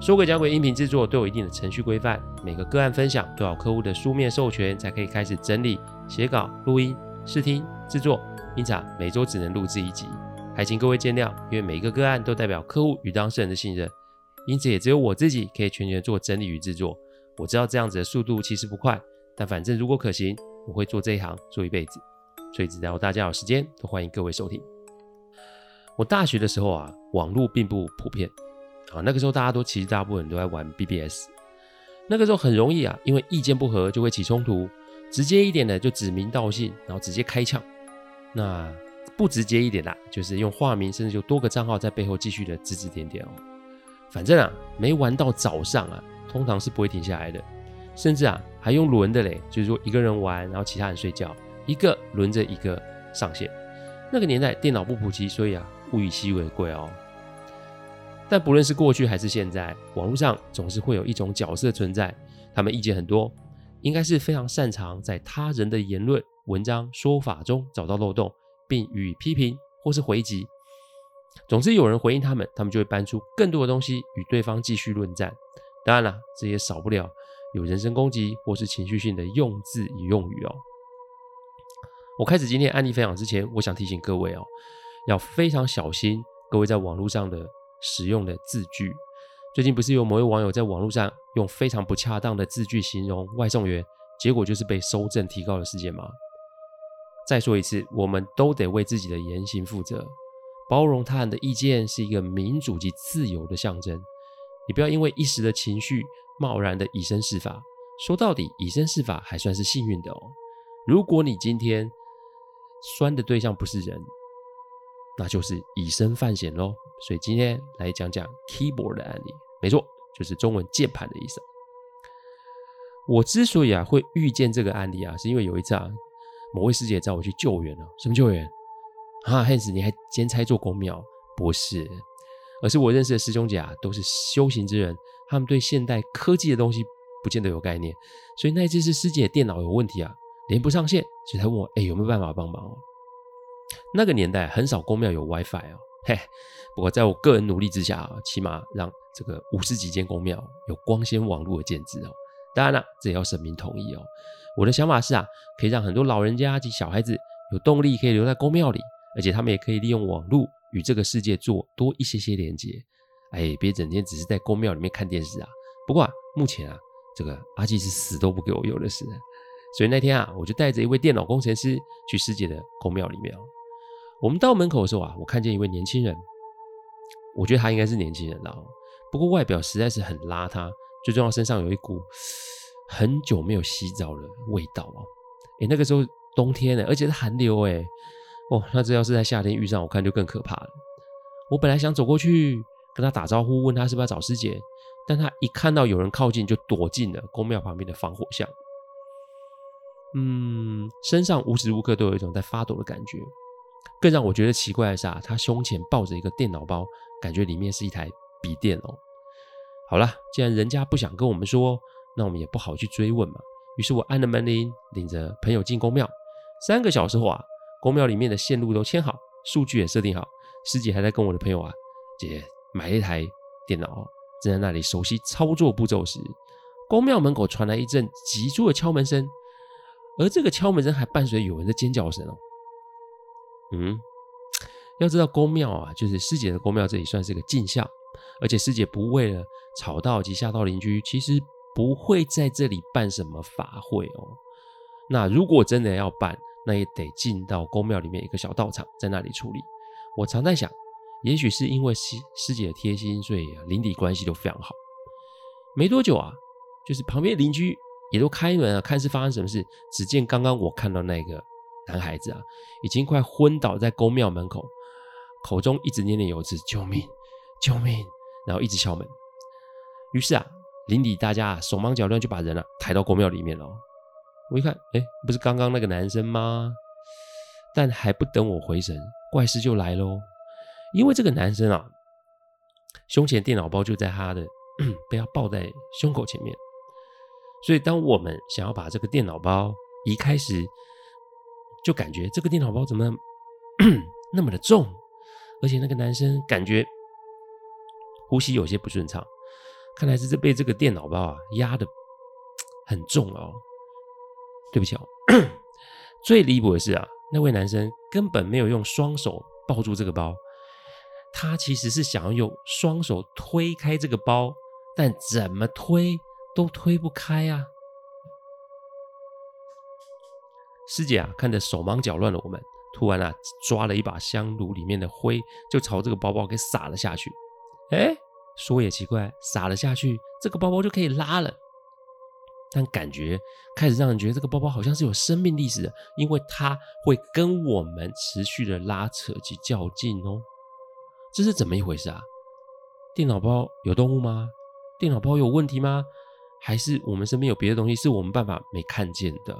说鬼讲鬼音频制作都有一定的程序规范，每个个案分享都要客户的书面授权才可以开始整理、写稿、录音、试听、制作，因此，每周只能录制一集，还请各位见谅。因为每一个个案都代表客户与当事人的信任，因此也只有我自己可以全权做整理与制作。我知道这样子的速度其实不快，但反正如果可行，我会做这一行做一辈子。所以只要大家有时间，都欢迎各位收听。我大学的时候啊，网络并不普遍。啊，那个时候大家都其实大部分都在玩 BBS，那个时候很容易啊，因为意见不合就会起冲突，直接一点的就指名道姓，然后直接开呛。那不直接一点的，就是用化名，甚至就多个账号在背后继续的指指点点哦。反正啊，没玩到早上啊，通常是不会停下来的，甚至啊还用轮的嘞，就是说一个人玩，然后其他人睡觉，一个轮着一个上线。那个年代电脑不普及，所以啊物以稀为贵哦。但不论是过去还是现在，网络上总是会有一种角色存在，他们意见很多，应该是非常擅长在他人的言论、文章、说法中找到漏洞，并予以批评或是回击。总之，有人回应他们，他们就会搬出更多的东西与对方继续论战。当然了，这也少不了有人身攻击或是情绪性的用字与用语哦。我开始今天案例分享之前，我想提醒各位哦，要非常小心各位在网络上的。使用的字句，最近不是有某位网友在网络上用非常不恰当的字句形容外送员，结果就是被搜证提高的事件吗？再说一次，我们都得为自己的言行负责，包容他人的意见是一个民主及自由的象征。你不要因为一时的情绪，贸然的以身试法。说到底，以身试法还算是幸运的哦。如果你今天酸的对象不是人，那就是以身犯险喽。所以今天来讲讲 keyboard 的案例，没错，就是中文键盘的意思。我之所以啊会遇见这个案例啊，是因为有一次啊，某位师姐找我去救援了。什么救援？啊，Hans，你还兼差做公庙？不是，而是我认识的师兄姐啊，都是修行之人，他们对现代科技的东西不见得有概念。所以那一次是师姐电脑有问题啊，连不上线，所以他问我，哎，有没有办法帮忙？那个年代很少公庙有 WiFi 哦，嘿，不过在我个人努力之下啊，起码让这个五十几间公庙有光纤网络的建置哦。当然了，这也要神明同意哦。我的想法是啊，可以让很多老人家及小孩子有动力可以留在公庙里，而且他们也可以利用网络与这个世界做多一些些连接。哎，别整天只是在公庙里面看电视啊。不过啊，目前啊，这个阿济是死都不给我有的事。所以那天啊，我就带着一位电脑工程师去师姐的公庙里面。我们到门口的时候啊，我看见一位年轻人，我觉得他应该是年轻人了，不过外表实在是很邋遢，最重要身上有一股很久没有洗澡的味道啊！诶，那个时候冬天呢，而且是寒流诶，哦，那这要是在夏天遇上，我看就更可怕了。我本来想走过去跟他打招呼，问他是不是要找师姐，但他一看到有人靠近，就躲进了宫庙旁边的防火巷。嗯，身上无时无刻都有一种在发抖的感觉。更让我觉得奇怪的是啊，他胸前抱着一个电脑包，感觉里面是一台笔电哦。好了，既然人家不想跟我们说，那我们也不好去追问嘛。于是我按了门铃，领着朋友进宫庙。三个小时后啊，宫庙里面的线路都牵好，数据也设定好，师姐还在跟我的朋友啊，姐买了一台电脑，正在那里熟悉操作步骤时，宫庙门口传来一阵急促的敲门声，而这个敲门声还伴随有人的尖叫声哦。嗯，要知道宫庙啊，就是师姐的宫庙，这里算是个进香，而且师姐不为了吵到及吓到邻居，其实不会在这里办什么法会哦。那如果真的要办，那也得进到宫庙里面一个小道场，在那里处理。我常在想，也许是因为师师姐的贴心，所以邻里关系都非常好。没多久啊，就是旁边邻居也都开门啊，看是发生什么事。只见刚刚我看到那个。男孩子啊，已经快昏倒在宫庙门口，口中一直念念有词：“救命，救命！”然后一直敲门。于是啊，邻里大家手忙脚乱就把人啊抬到宫庙里面了。我一看，哎，不是刚刚那个男生吗？但还不等我回神，怪事就来喽。因为这个男生啊，胸前电脑包就在他的 被他抱在胸口前面，所以当我们想要把这个电脑包移开时，就感觉这个电脑包怎么 那么的重，而且那个男生感觉呼吸有些不顺畅，看来是这被这个电脑包啊压的很重哦。对不起哦，最离谱的是啊，那位男生根本没有用双手抱住这个包，他其实是想要用双手推开这个包，但怎么推都推不开啊！师姐啊，看着手忙脚乱的我们，突然啊，抓了一把香炉里面的灰，就朝这个包包给撒了下去。哎，说也奇怪，撒了下去，这个包包就可以拉了。但感觉开始让人觉得这个包包好像是有生命历史的，因为它会跟我们持续的拉扯及较劲哦。这是怎么一回事啊？电脑包有动物吗？电脑包有问题吗？还是我们身边有别的东西是我们办法没看见的？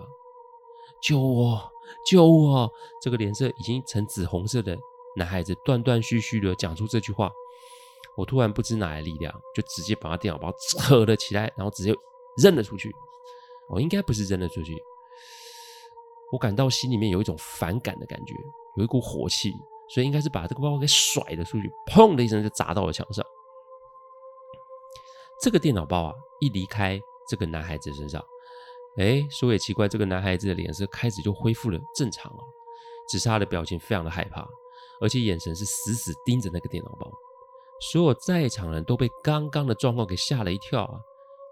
救我！救我！这个脸色已经呈紫红色的男孩子断断续续的讲出这句话，我突然不知哪来力量，就直接把他电脑包扯了起来，然后直接。扔了出去，我应该不是扔了出去，我感到心里面有一种反感的感觉，有一股火气，所以应该是把这个包包给甩了出去，砰的一声就砸到了墙上。这个电脑包啊，一离开这个男孩子身上，哎，说也奇怪，这个男孩子的脸色开始就恢复了正常了，只是他的表情非常的害怕，而且眼神是死死盯着那个电脑包。所有在场人都被刚刚的状况给吓了一跳啊！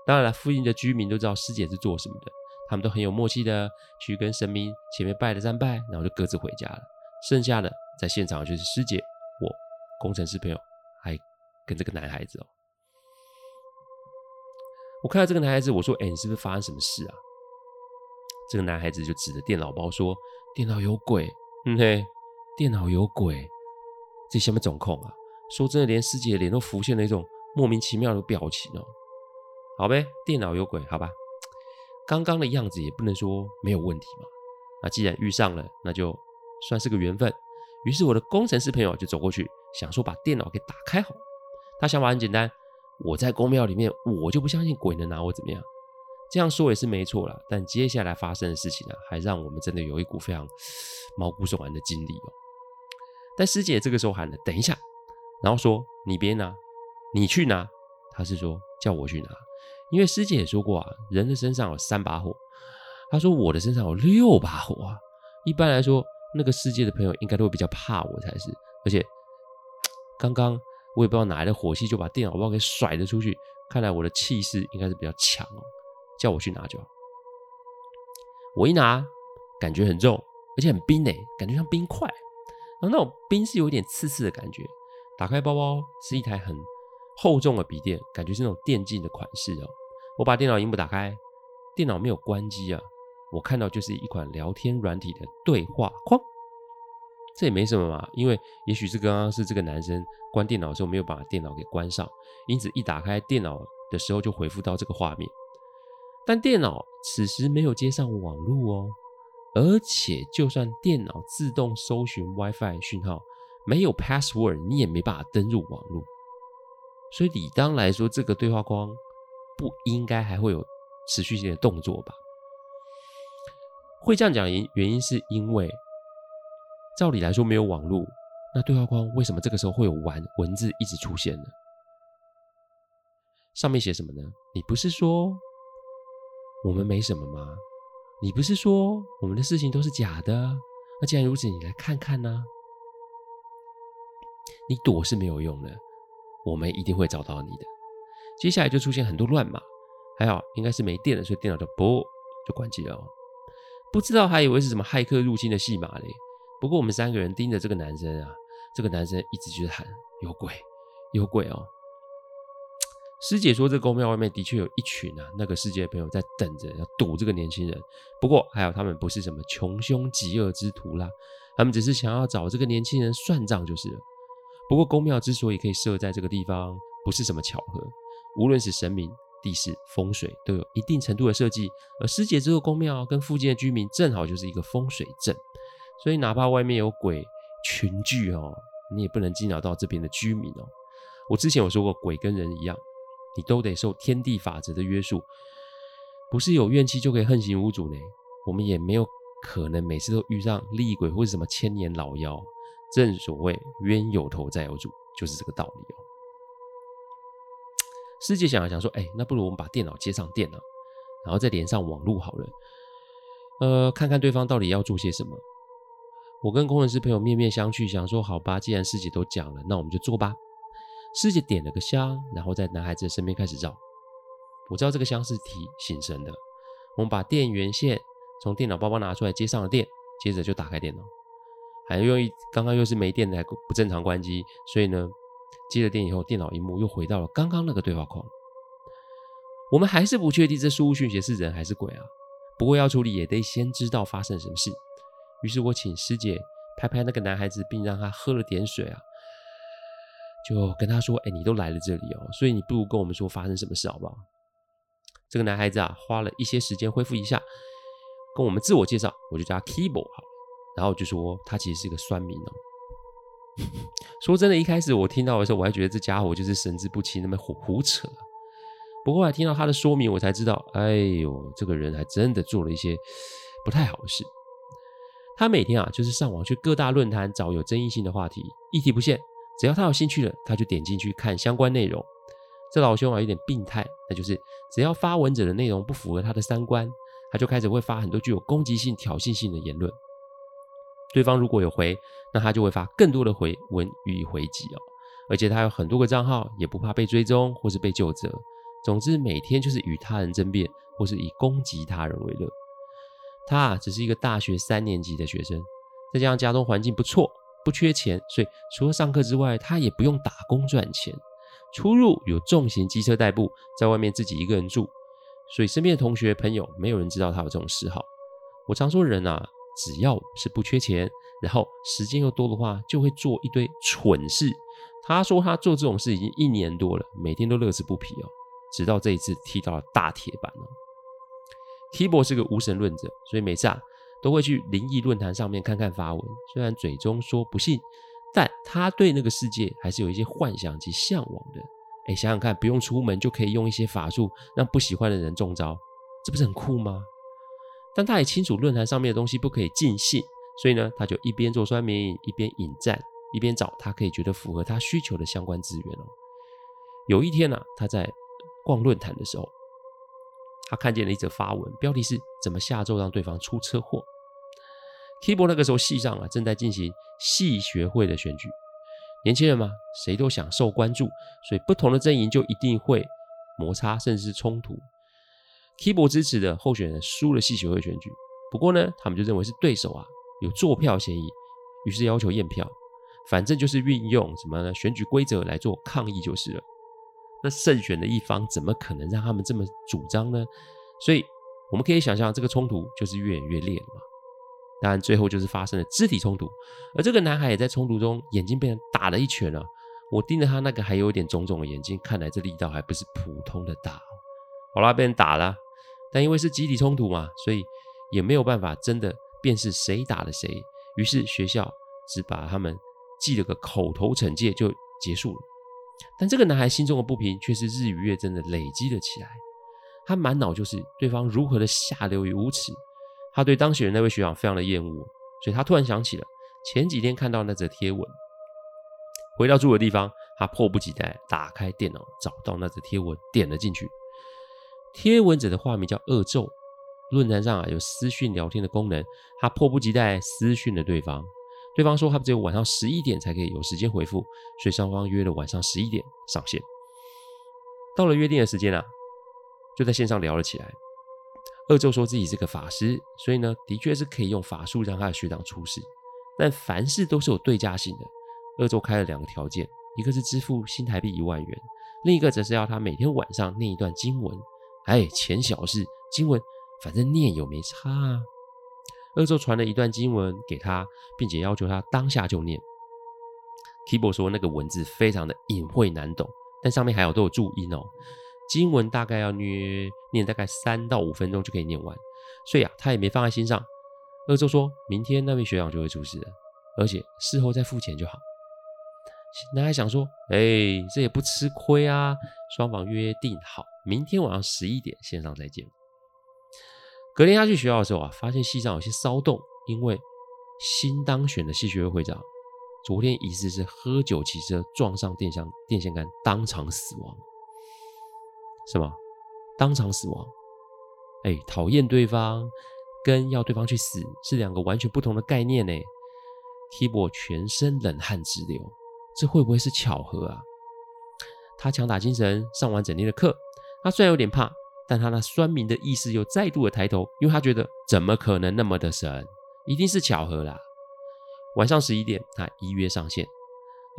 当然了，附近的居民都知道师姐是做什么的，他们都很有默契的去跟神明前面拜了三拜，然后就各自回家了。剩下的在现场就是师姐、我、工程师朋友，还跟这个男孩子哦。我看到这个男孩子，我说：“哎，你是不是发生什么事啊？”这个男孩子就指着电脑包说：“电脑有鬼。”嗯嘿，电脑有鬼，这什么总控啊？说真的，连师姐的脸都浮现了一种莫名其妙的表情哦。好呗，电脑有鬼，好吧。刚刚的样子也不能说没有问题嘛。那既然遇上了，那就算是个缘分。于是我的工程师朋友就走过去，想说把电脑给打开好。他想法很简单，我在宫庙里面，我就不相信鬼能拿我怎么样。这样说也是没错啦。但接下来发生的事情呢，还让我们真的有一股非常毛骨悚然的经历哦。但师姐这个时候喊了：“等一下！”然后说：“你别拿，你去拿。”他是说叫我去拿。因为师姐也说过啊，人的身上有三把火。她说我的身上有六把火啊。一般来说，那个世界的朋友应该都会比较怕我才是。而且刚刚我也不知道哪来的火气，就把电脑包给甩了出去。看来我的气势应该是比较强哦。叫我去拿就好。我一拿，感觉很重，而且很冰诶，感觉像冰块。然后那种冰是有一点刺刺的感觉。打开包包是一台很。厚重的笔电，感觉是那种电竞的款式哦。我把电脑萤幕打开，电脑没有关机啊。我看到就是一款聊天软体的对话框，这也没什么嘛，因为也许是刚刚是这个男生关电脑的时候没有把电脑给关上，因此一打开电脑的时候就回复到这个画面。但电脑此时没有接上网络哦，而且就算电脑自动搜寻 WiFi 讯号，没有 password，你也没办法登入网络。所以理当来说，这个对话框不应该还会有持续性的动作吧？会这样讲原原因是因为，照理来说没有网络，那对话框为什么这个时候会有文文字一直出现呢？上面写什么呢？你不是说我们没什么吗？你不是说我们的事情都是假的？那既然如此，你来看看呢？你躲是没有用的。我们一定会找到你的。接下来就出现很多乱码，还好应该是没电了，所以电脑就啵就关机了哦。不知道还以为是什么骇客入侵的戏码嘞。不过我们三个人盯着这个男生啊，这个男生一直就是喊有鬼有鬼哦。师姐说这宫庙外面的确有一群啊那个世界的朋友在等着要堵这个年轻人。不过还好他们不是什么穷凶极恶之徒啦，他们只是想要找这个年轻人算账就是了。不过，宫庙之所以可以设在这个地方，不是什么巧合。无论是神明、地势、风水都有一定程度的设计，而师姐这个宫庙跟附近的居民正好就是一个风水阵，所以哪怕外面有鬼群聚哦，你也不能惊扰到这边的居民哦。我之前有说过，鬼跟人一样，你都得受天地法则的约束，不是有怨气就可以横行无阻呢。我们也没有可能每次都遇上厉鬼或者什么千年老妖。正所谓冤有头债有主，就是这个道理哦。师姐想了想说：“哎，那不如我们把电脑接上电脑，然后再连上网络好了。呃，看看对方到底要做些什么。”我跟工程师朋友面面相觑，想说：“好吧，既然师姐都讲了，那我们就做吧。”师姐点了个香，然后在男孩子的身边开始绕。我知道这个香是提醒神的。我们把电源线从电脑包包拿出来接上了电，接着就打开电脑。还因为刚刚又是没电的，不正常关机，所以呢，接了电以后，电脑萤幕又回到了刚刚那个对话框。我们还是不确定这输入讯息是人还是鬼啊。不过要处理也得先知道发生什么事。于是我请师姐拍拍那个男孩子，并让他喝了点水啊，就跟他说：“哎，你都来了这里哦，所以你不如跟我们说发生什么事好不好？”这个男孩子啊，花了一些时间恢复一下，跟我们自我介绍，我就叫他 Keyboard 好。然后就说他其实是个酸民哦。说真的，一开始我听到的时候，我还觉得这家伙就是神志不清，那么胡胡扯。不过后来听到他的说明，我才知道，哎呦，这个人还真的做了一些不太好的事。他每天啊，就是上网去各大论坛找有争议性的话题，议题不限，只要他有兴趣了，他就点进去看相关内容。这老兄啊，有点病态，那就是只要发文者的内容不符合他的三观，他就开始会发很多具有攻击性、挑衅性的言论。对方如果有回，那他就会发更多的回文予以回击哦。而且他有很多个账号，也不怕被追踪或是被究责。总之，每天就是与他人争辩，或是以攻击他人为乐。他啊，只是一个大学三年级的学生，再加上家中环境不错，不缺钱，所以除了上课之外，他也不用打工赚钱。出入有重型机车代步，在外面自己一个人住，所以身边的同学朋友没有人知道他有这种嗜好。我常说人啊。只要是不缺钱，然后时间又多的话，就会做一堆蠢事。他说他做这种事已经一年多了，每天都乐此不疲哦。直到这一次踢到了大铁板哦。Keyboard 是个无神论者，所以每次啊都会去灵异论坛上面看看发文。虽然嘴中说不信，但他对那个世界还是有一些幻想及向往的。哎，想想看，不用出门就可以用一些法术让不喜欢的人中招，这不是很酷吗？但他也清楚论坛上面的东西不可以尽信，所以呢，他就一边做酸民，一边引战，一边找他可以觉得符合他需求的相关资源哦。有一天呢、啊，他在逛论坛的时候，他看见了一则发文，标题是“怎么下咒让对方出车祸”。Keyboard 那个时候系上啊正在进行系学会的选举，年轻人嘛，谁都想受关注，所以不同的阵营就一定会摩擦，甚至是冲突。Keyboard 支持的候选人输了系学会选举，不过呢，他们就认为是对手啊有作票嫌疑，于是要求验票，反正就是运用什么呢选举规则来做抗议就是了。那胜选的一方怎么可能让他们这么主张呢？所以我们可以想象，这个冲突就是越演越烈了嘛。当然，最后就是发生了肢体冲突，而这个男孩也在冲突中眼睛被人打了一拳啊！我盯着他那个还有点肿肿的眼睛，看来这力道还不是普通的大。好啦，被人打了。但因为是集体冲突嘛，所以也没有办法真的辨识谁打了谁。于是学校只把他们记了个口头惩戒就结束了。但这个男孩心中的不平却是日与月真的累积了起来。他满脑就是对方如何的下流与无耻。他对当选人那位学长非常的厌恶，所以他突然想起了前几天看到那则贴文。回到住的地方，他迫不及待打开电脑，找到那则贴文，点了进去。贴文者的化名叫恶咒，论坛上啊有私讯聊天的功能，他迫不及待私讯了对方，对方说他只有晚上十一点才可以有时间回复，所以双方约了晚上十一点上线。到了约定的时间啊，就在线上聊了起来。恶咒说自己是个法师，所以呢，的确是可以用法术让他的学长出事，但凡事都是有对价性的。恶咒开了两个条件，一个是支付新台币一万元，另一个则是要他每天晚上念一段经文。哎，钱小事，经文反正念有没差啊。恶咒传了一段经文给他，并且要求他当下就念。Kibo 说那个文字非常的隐晦难懂，但上面还有都有注音哦。经文大概要念念大概三到五分钟就可以念完，所以啊，他也没放在心上。恶咒说明天那位学长就会出事了，而且事后再付钱就好。男孩想说，哎，这也不吃亏啊，双方约定好，明天晚上十一点线上再见。隔天他去学校的时候啊，发现系上有些骚动，因为新当选的系学会会长昨天疑似是喝酒骑车撞上电箱电线杆，当场死亡。什么？当场死亡？哎，讨厌对方跟要对方去死是两个完全不同的概念呢。Tibo 全身冷汗直流，这会不会是巧合啊？他强打精神上完整天的课，他虽然有点怕，但他那酸民的意识又再度的抬头，因为他觉得怎么可能那么的神，一定是巧合啦。晚上十一点，他依约上线。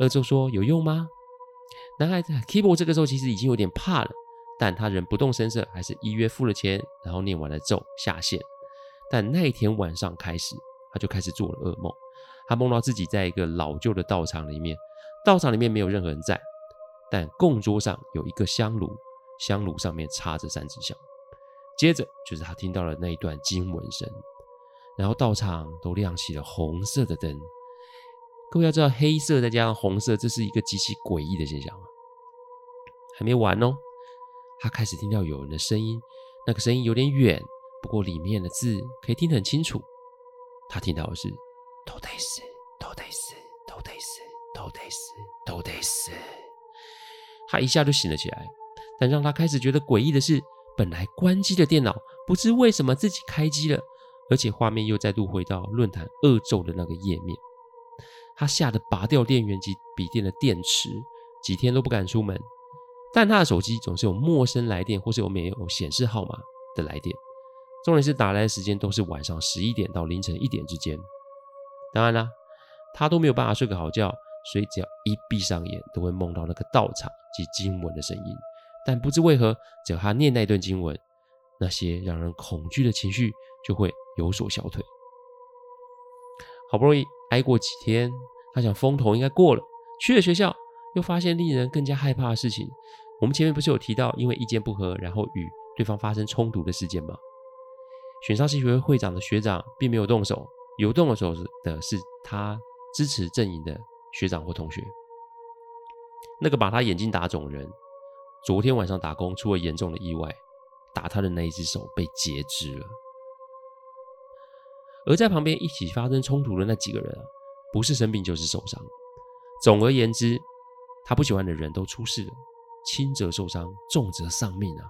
恶咒说有用吗？男孩子 Kibo 这个时候其实已经有点怕了。但他仍不动声色，还是依约付了钱，然后念完了咒下线。但那一天晚上开始，他就开始做了噩梦。他梦到自己在一个老旧的道场里面，道场里面没有任何人在，但供桌上有一个香炉，香炉上面插着三支香。接着就是他听到了那一段经文声，然后道场都亮起了红色的灯。各位要知道，黑色再加上红色，这是一个极其诡异的现象啊！还没完哦。他开始听到有人的声音，那个声音有点远，不过里面的字可以听得很清楚。他听到的是“都得死，都得死，都得死，都得死，都得死”。他一下就醒了起来，但让他开始觉得诡异的是，本来关机的电脑不知为什么自己开机了，而且画面又再度回到论坛恶咒的那个页面。他吓得拔掉电源及笔电的电池，几天都不敢出门。但他的手机总是有陌生来电，或是有没有显示号码的来电。重点是打来的时间都是晚上十一点到凌晨一点之间。当然啦，他都没有办法睡个好觉，所以只要一闭上眼，都会梦到那个道场及经文的声音。但不知为何，只要他念那一段经文，那些让人恐惧的情绪就会有所消退。好不容易挨过几天，他想风头应该过了，去了学校。又发现令人更加害怕的事情。我们前面不是有提到，因为意见不合，然后与对方发生冲突的事件吗？选上系学会会长的学长并没有动手，有动手的是他支持阵营的学长或同学。那个把他眼睛打肿人，昨天晚上打工出了严重的意外，打他的那一只手被截肢了。而在旁边一起发生冲突的那几个人啊，不是生病就是受伤。总而言之。他不喜欢的人都出事了，轻则受伤，重则丧命啊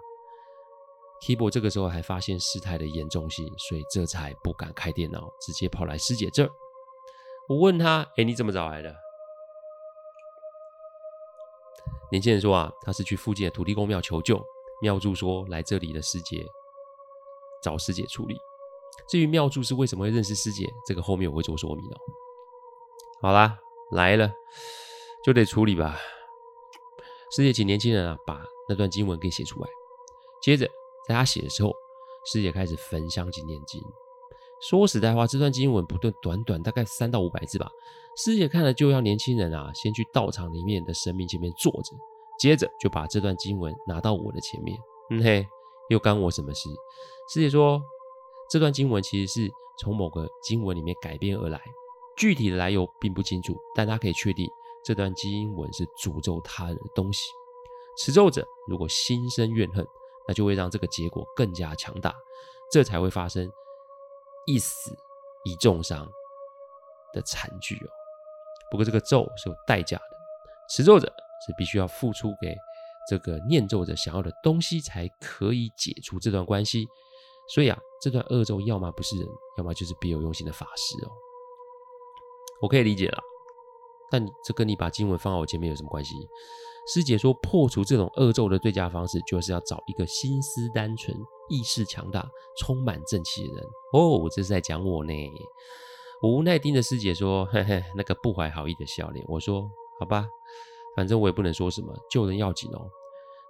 ！Kibo 这个时候还发现事态的严重性，所以这才不敢开电脑，直接跑来师姐这儿。我问他：“哎，你怎么找来的？”年轻人说：“啊，他是去附近的土地公庙求救，庙祝说来这里的师姐找师姐处理。至于庙祝是为什么会认识师姐，这个后面我会做说明哦。”好啦，来了。就得处理吧。师姐请年轻人啊，把那段经文给写出来。接着，在他写的时候，师姐开始焚香及念经。说实在话，这段经文不断，短短大概三到五百字吧。师姐看了就要年轻人啊，先去道场里面的神明前面坐着，接着就把这段经文拿到我的前面。嗯嘿，又干我什么事？师姐说，这段经文其实是从某个经文里面改编而来，具体的来由并不清楚，但他可以确定。这段经文是诅咒他人的东西，持咒者如果心生怨恨，那就会让这个结果更加强大，这才会发生一死一重伤的惨剧哦。不过这个咒是有代价的，持咒者是必须要付出给这个念咒者想要的东西，才可以解除这段关系。所以啊，这段恶咒要么不是人，要么就是别有用心的法师哦。我可以理解了。但这跟你把经文放在我前面有什么关系？师姐说，破除这种恶咒的最佳方式，就是要找一个心思单纯、意识强大、充满正气的人。哦，我这是在讲我呢。我无奈盯着师姐说：“ 嘿嘿，那个不怀好意的笑脸。”我说：“好吧，反正我也不能说什么，救人要紧哦。”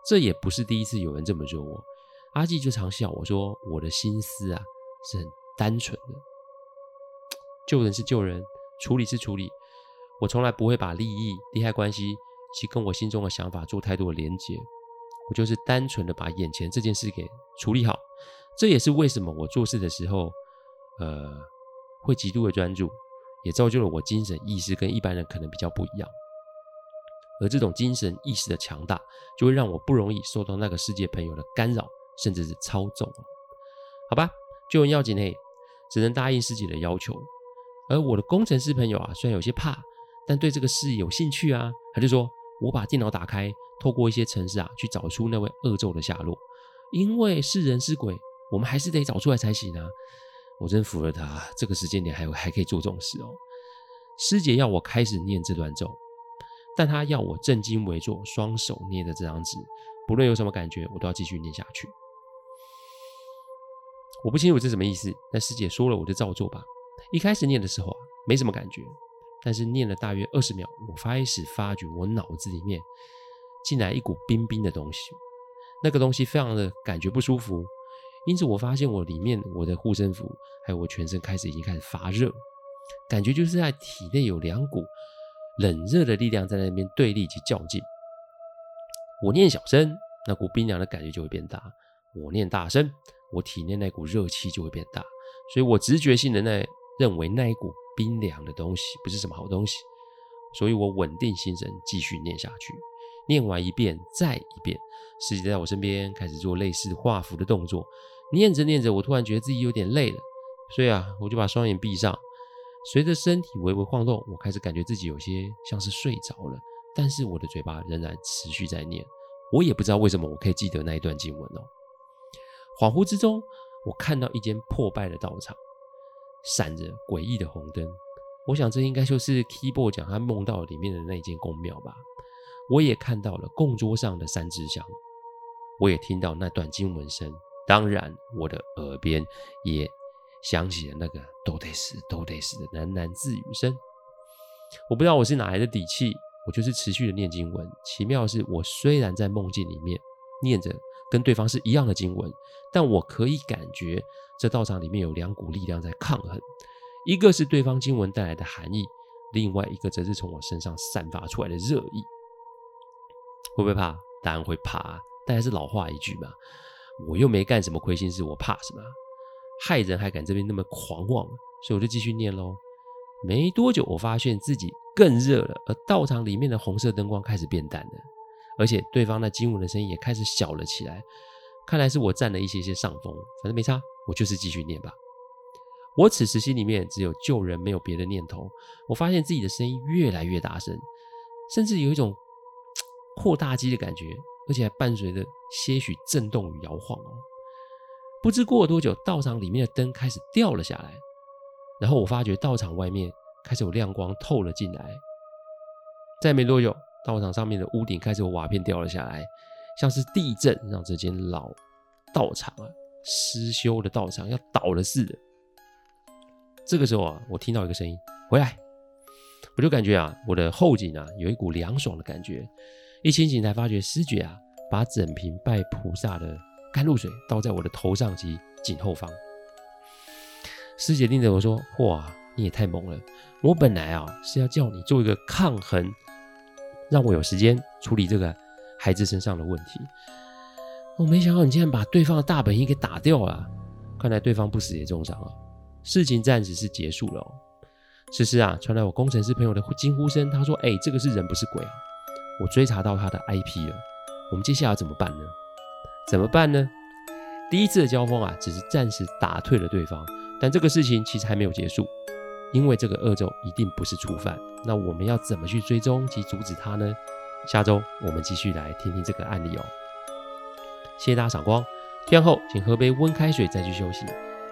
这也不是第一次有人这么说我。阿纪就常笑我说：“我的心思啊，是很单纯的，救人是救人，处理是处理。”我从来不会把利益、利害关系去跟我心中的想法做太多的连结。我就是单纯的把眼前这件事给处理好。这也是为什么我做事的时候，呃，会极度的专注，也造就了我精神意识跟一般人可能比较不一样。而这种精神意识的强大，就会让我不容易受到那个世界朋友的干扰，甚至是操纵。好吧，救人要紧嘞，只能答应师姐的要求。而我的工程师朋友啊，虽然有些怕，但对这个事有兴趣啊，他就说：“我把电脑打开，透过一些程式啊，去找出那位恶咒的下落。因为是人是鬼，我们还是得找出来才行啊。”我真服了他，这个时间点还还可以做这种事哦。师姐要我开始念这段咒。但她要我正襟危坐，双手捏着这张纸，不论有什么感觉，我都要继续念下去。我不清楚这什么意思，但师姐说了，我就照做吧。一开始念的时候啊，没什么感觉，但是念了大约二十秒，我开始发觉我脑子里面进来一股冰冰的东西，那个东西非常的感觉不舒服，因此我发现我里面我的护身符还有我全身开始已经开始发热，感觉就是在体内有两股。冷热的力量在那边对立及较劲。我念小声，那股冰凉的感觉就会变大；我念大声，我体内那股热气就会变大。所以我直觉性的那认为那一股冰凉的东西不是什么好东西。所以我稳定心神，继续念下去。念完一遍再一遍，师姐在我身边开始做类似画符的动作。念着念着，我突然觉得自己有点累了，所以啊，我就把双眼闭上。随着身体微微晃动，我开始感觉自己有些像是睡着了，但是我的嘴巴仍然持续在念。我也不知道为什么我可以记得那一段经文哦。恍惚之中，我看到一间破败的道场，闪着诡异的红灯。我想这应该就是 Keyboard 讲他梦到里面的那间宫庙吧。我也看到了供桌上的三支香，我也听到那段经文声。当然，我的耳边也。响起了那个都得死，都得死的喃喃自语声。我不知道我是哪来的底气，我就是持续的念经文。奇妙的是，我虽然在梦境里面念着跟对方是一样的经文，但我可以感觉这道场里面有两股力量在抗衡，一个是对方经文带来的寒意，另外一个则是从我身上散发出来的热意。会不会怕？当然会怕，但还是老话一句嘛，我又没干什么亏心事，我怕什么？害人还敢这边那么狂妄，所以我就继续念喽。没多久，我发现自己更热了，而道场里面的红色灯光开始变淡了，而且对方那经文的声音也开始小了起来。看来是我占了一些些上风，反正没差，我就是继续念吧。我此时心里面只有救人，没有别的念头。我发现自己的声音越来越大声，甚至有一种扩大机的感觉，而且还伴随着些许震动与摇晃哦。不知过了多久，道场里面的灯开始掉了下来，然后我发觉道场外面开始有亮光透了进来。再没多久，道场上面的屋顶开始有瓦片掉了下来，像是地震让这间老道场啊，失修的道场要倒了似的。这个时候啊，我听到一个声音：“回来！”我就感觉啊，我的后颈啊有一股凉爽的感觉。一清醒才发觉，师姐啊，把整瓶拜菩萨的。甘露水倒在我的头上及颈后方。师姐盯着我说：“哇，你也太猛了！我本来啊是要叫你做一个抗衡，让我有时间处理这个孩子身上的问题。我没想到你竟然把对方的大本营给打掉了。看来对方不死也重伤啊。事情暂时是结束了哦。此时啊，传来我工程师朋友的惊呼声。他说：‘哎，这个是人不是鬼啊！’我追查到他的 IP 了。我们接下来怎么办呢？”怎么办呢？第一次的交锋啊，只是暂时打退了对方，但这个事情其实还没有结束，因为这个恶咒一定不是初犯。那我们要怎么去追踪及阻止他呢？下周我们继续来听听这个案例哦。谢谢大家赏光，听完后请喝杯温开水再去休息。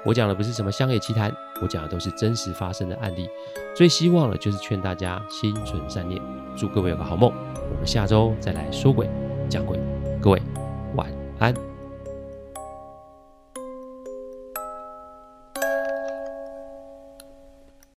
我讲的不是什么乡野奇谈，我讲的都是真实发生的案例。最希望的就是劝大家心存善念，祝各位有个好梦。我们下周再来说鬼讲鬼，各位。晚安。